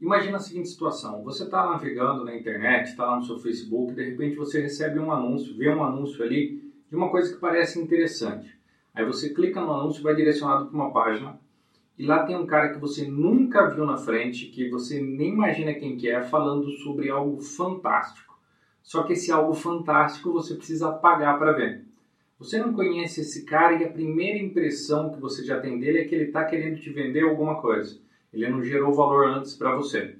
Imagina a seguinte situação: você está navegando na internet, está lá no seu Facebook, de repente você recebe um anúncio, vê um anúncio ali de uma coisa que parece interessante. Aí você clica no anúncio vai direcionado para uma página e lá tem um cara que você nunca viu na frente, que você nem imagina quem que é, falando sobre algo fantástico. Só que esse algo fantástico você precisa pagar para ver. Você não conhece esse cara e a primeira impressão que você já tem dele é que ele está querendo te vender alguma coisa. Ele não gerou valor antes para você.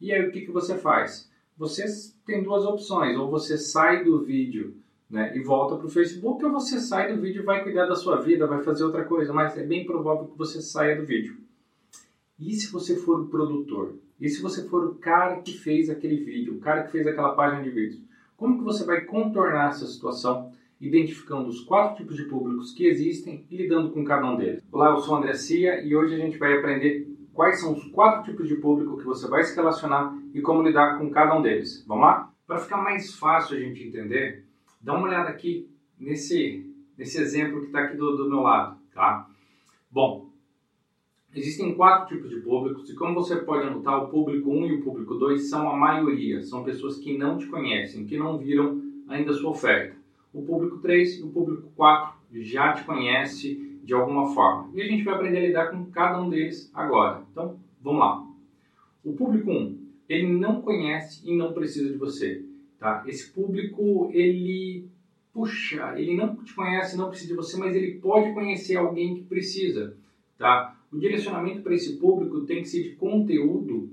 E aí o que, que você faz? Você tem duas opções, ou você sai do vídeo né, e volta para o Facebook, ou você sai do vídeo e vai cuidar da sua vida, vai fazer outra coisa, mas é bem provável que você saia do vídeo. E se você for o produtor? E se você for o cara que fez aquele vídeo, o cara que fez aquela página de vídeos? Como que você vai contornar essa situação, identificando os quatro tipos de públicos que existem e lidando com cada um deles? Olá, eu sou o André Cia e hoje a gente vai aprender quais são os quatro tipos de público que você vai se relacionar e como lidar com cada um deles. Vamos lá? Para ficar mais fácil a gente entender, dá uma olhada aqui nesse, nesse exemplo que está aqui do, do meu lado, tá? Bom, existem quatro tipos de públicos e como você pode anotar, o público 1 e o público 2 são a maioria, são pessoas que não te conhecem, que não viram ainda a sua oferta. O público 3 e o público 4 já te conhece de alguma forma. E a gente vai aprender a lidar com cada um deles agora. Então, vamos lá. O público 1, ele não conhece e não precisa de você. Tá? Esse público, ele puxa, ele não te conhece, não precisa de você, mas ele pode conhecer alguém que precisa. Tá? O direcionamento para esse público tem que ser de conteúdo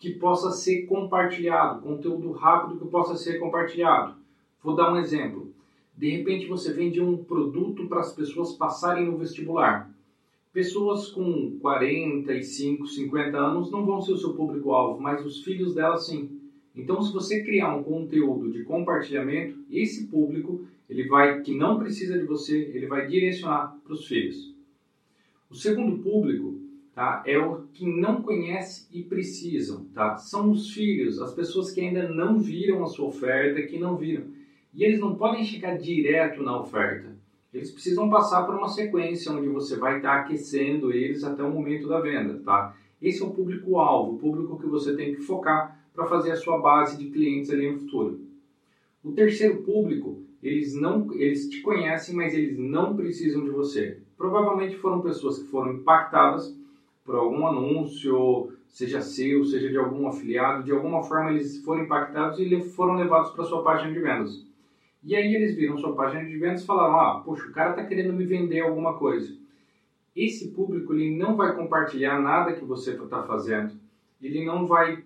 que possa ser compartilhado, conteúdo rápido que possa ser compartilhado. Vou dar um exemplo. De repente você vende um produto para as pessoas passarem no vestibular. Pessoas com 45, 50 anos não vão ser o seu público-alvo, mas os filhos delas sim. Então, se você criar um conteúdo de compartilhamento, esse público, ele vai que não precisa de você, ele vai direcionar para os filhos. O segundo público, tá, é o que não conhece e precisam, tá? São os filhos, as pessoas que ainda não viram a sua oferta, que não viram. E eles não podem chegar direto na oferta. Eles precisam passar por uma sequência onde você vai estar aquecendo eles até o momento da venda, tá? Esse é o público-alvo, o público que você tem que focar para fazer a sua base de clientes ali no futuro. O terceiro público, eles não, eles te conhecem, mas eles não precisam de você. Provavelmente foram pessoas que foram impactadas por algum anúncio, seja seu, seja de algum afiliado, de alguma forma eles foram impactados e foram levados para sua página de vendas. E aí eles viram sua página de vendas e falaram: ah, poxa, o cara está querendo me vender alguma coisa. Esse público ele não vai compartilhar nada que você está fazendo, ele não vai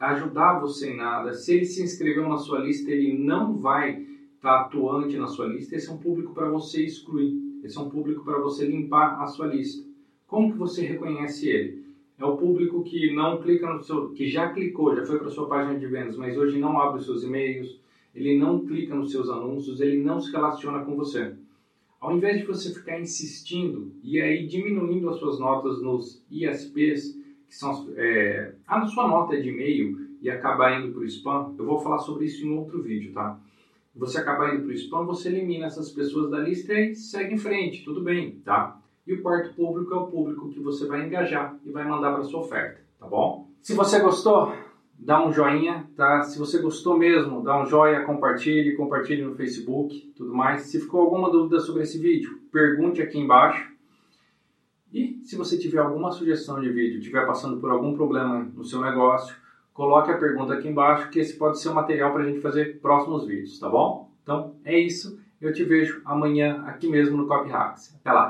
ajudar você em nada. Se ele se inscreveu na sua lista, ele não vai estar tá atuante na sua lista. Esse é um público para você excluir. Esse é um público para você limpar a sua lista. Como que você reconhece ele? É o público que não clica no seu, que já clicou, já foi para sua página de vendas, mas hoje não abre os seus e-mails, ele não clica nos seus anúncios, ele não se relaciona com você. Ao invés de você ficar insistindo e aí diminuindo as suas notas nos ISPs, que são é, a sua nota de e-mail e acabar indo para o spam, eu vou falar sobre isso em outro vídeo, tá? Você acabar indo para o spam, você elimina essas pessoas da lista e segue em frente, tudo bem, tá? E o quarto público é o público que você vai engajar e vai mandar para sua oferta, tá bom? Se você gostou, dá um joinha, tá? Se você gostou mesmo, dá um joinha, compartilhe, compartilhe no Facebook, tudo mais. Se ficou alguma dúvida sobre esse vídeo, pergunte aqui embaixo. E se você tiver alguma sugestão de vídeo, estiver passando por algum problema no seu negócio, coloque a pergunta aqui embaixo, que esse pode ser o material para a gente fazer próximos vídeos, tá bom? Então é isso. Eu te vejo amanhã aqui mesmo no Copy Hacks. Até lá!